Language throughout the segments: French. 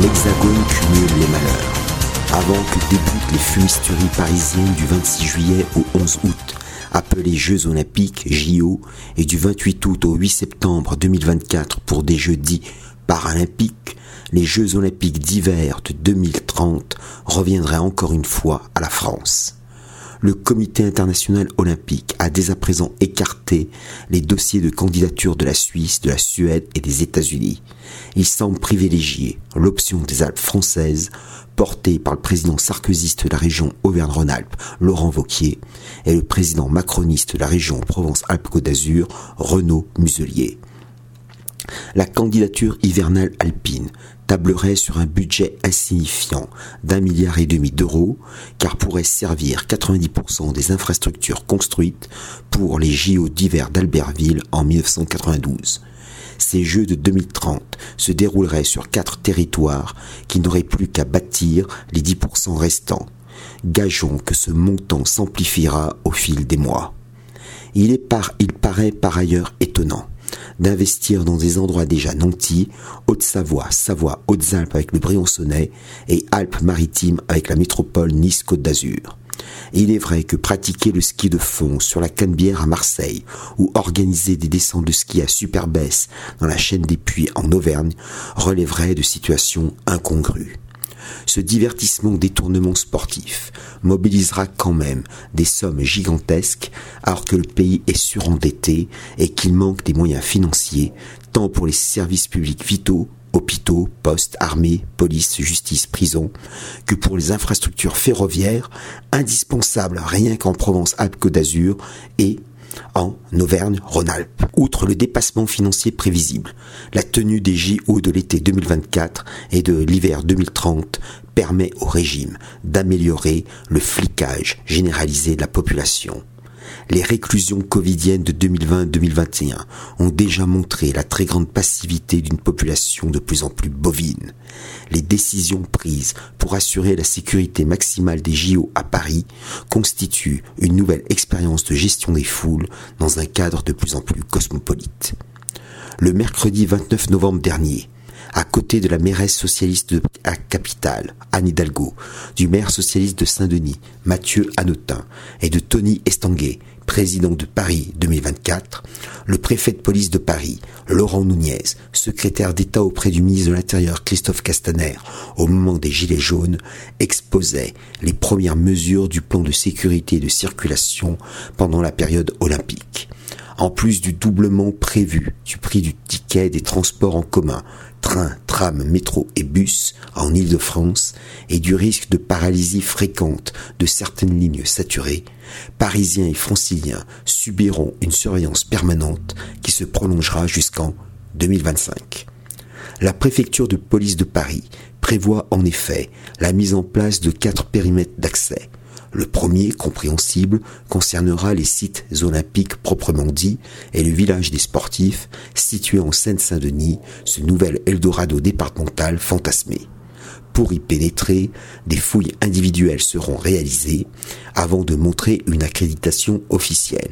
l'Hexagone cumule les malheurs. Avant que débutent les fumisteries parisiennes du 26 juillet au 11 août, appelés Jeux Olympiques, JO, et du 28 août au 8 septembre 2024 pour des Jeux dits Paralympiques, les Jeux Olympiques d'hiver de 2030 reviendraient encore une fois à la France le Comité international olympique a dès à présent écarté les dossiers de candidature de la Suisse, de la Suède et des États-Unis. Il semble privilégier l'option des Alpes françaises, portée par le président sarkozyste de la région Auvergne-Rhône-Alpes, Laurent Vauquier, et le président macroniste de la région Provence-Alpes-Côte d'Azur, Renaud Muselier. La candidature hivernale alpine tablerait sur un budget insignifiant d'un milliard et demi d'euros, car pourrait servir 90% des infrastructures construites pour les JO d'hiver d'Albertville en 1992. Ces Jeux de 2030 se dérouleraient sur quatre territoires qui n'auraient plus qu'à bâtir les 10% restants. Gageons que ce montant s'amplifiera au fil des mois. Il, il paraît par ailleurs étonnant d'investir dans des endroits déjà nantis, Haute-Savoie, Savoie, Hautes-Alpes avec le Briançonnais et Alpes-Maritimes avec la métropole Nice-Côte d'Azur. Il est vrai que pratiquer le ski de fond sur la Canebière à Marseille ou organiser des descentes de ski à Superbès dans la chaîne des Puits en Auvergne relèverait de situations incongrues. Ce divertissement détournement sportif mobilisera quand même des sommes gigantesques alors que le pays est surendetté et qu'il manque des moyens financiers tant pour les services publics vitaux hôpitaux, postes, armées, police, justice, prison, que pour les infrastructures ferroviaires, indispensables rien qu'en Provence-Alpes-Côte d'Azur et en Auvergne-Rhône-Alpes. Outre le dépassement financier prévisible, la tenue des JO de l'été 2024 et de l'hiver 2030 permet au régime d'améliorer le flicage généralisé de la population. Les réclusions covidiennes de 2020-2021 ont déjà montré la très grande passivité d'une population de plus en plus bovine. Les décisions prises pour assurer la sécurité maximale des JO à Paris constituent une nouvelle expérience de gestion des foules dans un cadre de plus en plus cosmopolite. Le mercredi 29 novembre dernier, à côté de la mairesse socialiste de la capitale, Anne Hidalgo, du maire socialiste de Saint-Denis, Mathieu Hanotin, et de Tony Estanguet, président de Paris 2024, le préfet de police de Paris, Laurent Nunez, secrétaire d'État auprès du ministre de l'Intérieur Christophe Castaner, au moment des Gilets jaunes, exposait les premières mesures du plan de sécurité de circulation pendant la période olympique. En plus du doublement prévu du prix du ticket des transports en commun, train, tram, métro et bus en Île-de-France et du risque de paralysie fréquente de certaines lignes saturées, Parisiens et Franciliens subiront une surveillance permanente qui se prolongera jusqu'en 2025. La préfecture de police de Paris prévoit en effet la mise en place de quatre périmètres d'accès le premier, compréhensible, concernera les sites olympiques proprement dits et le village des sportifs situé en Seine-Saint-Denis, ce nouvel Eldorado départemental fantasmé. Pour y pénétrer, des fouilles individuelles seront réalisées avant de montrer une accréditation officielle.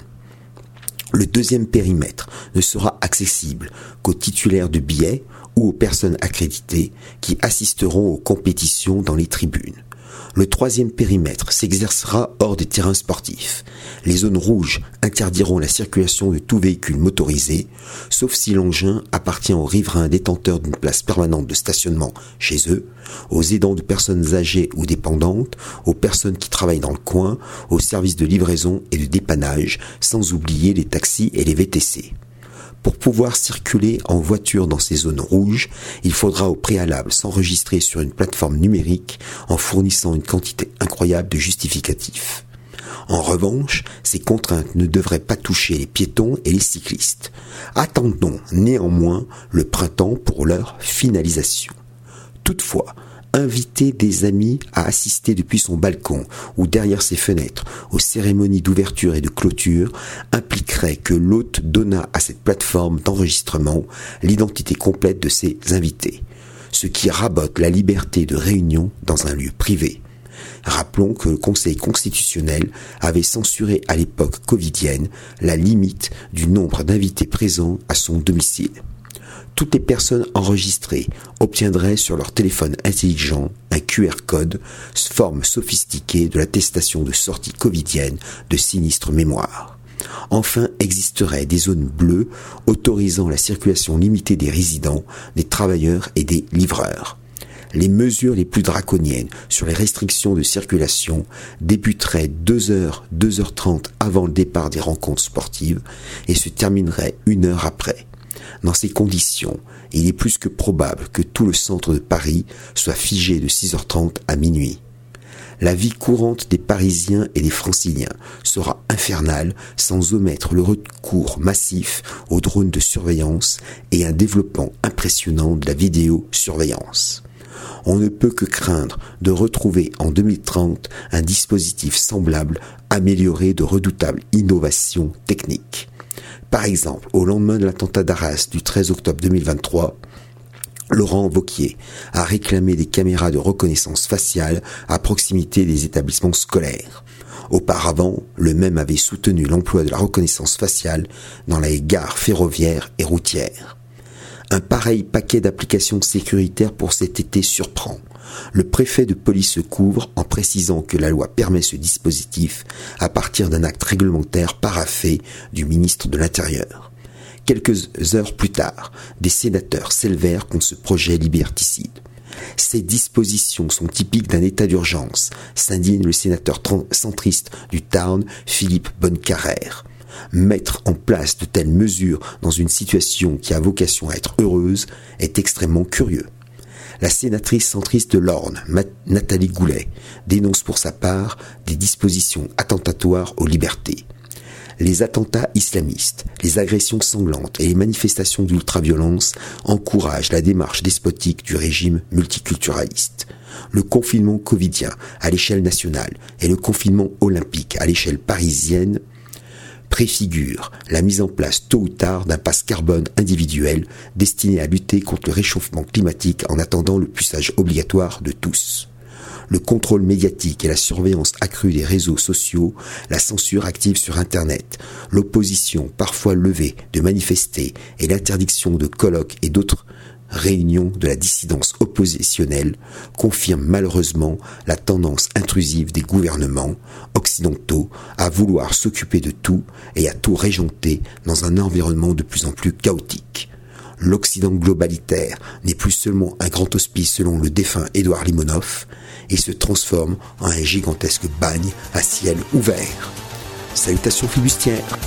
Le deuxième périmètre ne sera accessible qu'aux titulaires de billets ou aux personnes accréditées qui assisteront aux compétitions dans les tribunes. Le troisième périmètre s'exercera hors des terrains sportifs. Les zones rouges interdiront la circulation de tout véhicule motorisé, sauf si l'engin appartient aux riverains détenteurs d'une place permanente de stationnement chez eux, aux aidants de personnes âgées ou dépendantes, aux personnes qui travaillent dans le coin, aux services de livraison et de dépannage, sans oublier les taxis et les VTC. Pour pouvoir circuler en voiture dans ces zones rouges, il faudra au préalable s'enregistrer sur une plateforme numérique en fournissant une quantité incroyable de justificatifs. En revanche, ces contraintes ne devraient pas toucher les piétons et les cyclistes. Attendons néanmoins le printemps pour leur finalisation. Toutefois, inviter des amis à assister depuis son balcon ou derrière ses fenêtres aux cérémonies d'ouverture et de clôture impliquerait que l'hôte donnât à cette plateforme d'enregistrement l'identité complète de ses invités, ce qui rabote la liberté de réunion dans un lieu privé. Rappelons que le Conseil constitutionnel avait censuré à l'époque covidienne la limite du nombre d'invités présents à son domicile. Toutes les personnes enregistrées obtiendraient sur leur téléphone intelligent un QR code, forme sophistiquée de l'attestation de sortie covidienne de sinistre mémoire. Enfin, existeraient des zones bleues autorisant la circulation limitée des résidents, des travailleurs et des livreurs. Les mesures les plus draconiennes sur les restrictions de circulation débuteraient 2h, 2h30 avant le départ des rencontres sportives et se termineraient une heure après. Dans ces conditions, il est plus que probable que tout le centre de Paris soit figé de 6h30 à minuit. La vie courante des Parisiens et des Franciliens sera infernale sans omettre le recours massif aux drones de surveillance et un développement impressionnant de la vidéosurveillance. On ne peut que craindre de retrouver en 2030 un dispositif semblable amélioré de redoutables innovations techniques. Par exemple, au lendemain de l'attentat d'Arras du 13 octobre 2023, Laurent Vauquier a réclamé des caméras de reconnaissance faciale à proximité des établissements scolaires. Auparavant, le même avait soutenu l'emploi de la reconnaissance faciale dans les gares ferroviaires et routières. Un pareil paquet d'applications sécuritaires pour cet été surprend. Le préfet de police se couvre en précisant que la loi permet ce dispositif à partir d'un acte réglementaire paraffé du ministre de l'Intérieur. Quelques heures plus tard, des sénateurs s'élevèrent contre ce projet liberticide. Ces dispositions sont typiques d'un état d'urgence, s'indigne le sénateur centriste du Tarn, Philippe Bonnecarrère. Mettre en place de telles mesures dans une situation qui a vocation à être heureuse est extrêmement curieux. La sénatrice centriste de l'Orne, Nathalie Goulet, dénonce pour sa part des dispositions attentatoires aux libertés. Les attentats islamistes, les agressions sanglantes et les manifestations d'ultraviolence encouragent la démarche despotique du régime multiculturaliste. Le confinement covidien à l'échelle nationale et le confinement olympique à l'échelle parisienne préfigure la mise en place tôt ou tard d'un passe carbone individuel destiné à lutter contre le réchauffement climatique en attendant le puissage obligatoire de tous. Le contrôle médiatique et la surveillance accrue des réseaux sociaux, la censure active sur Internet, l'opposition parfois levée de manifester et l'interdiction de colloques et d'autres réunion de la dissidence oppositionnelle, confirme malheureusement la tendance intrusive des gouvernements occidentaux à vouloir s'occuper de tout et à tout régenter dans un environnement de plus en plus chaotique. L'Occident globalitaire n'est plus seulement un grand hospice selon le défunt Édouard Limonov, et se transforme en un gigantesque bagne à ciel ouvert. Salutations flibustières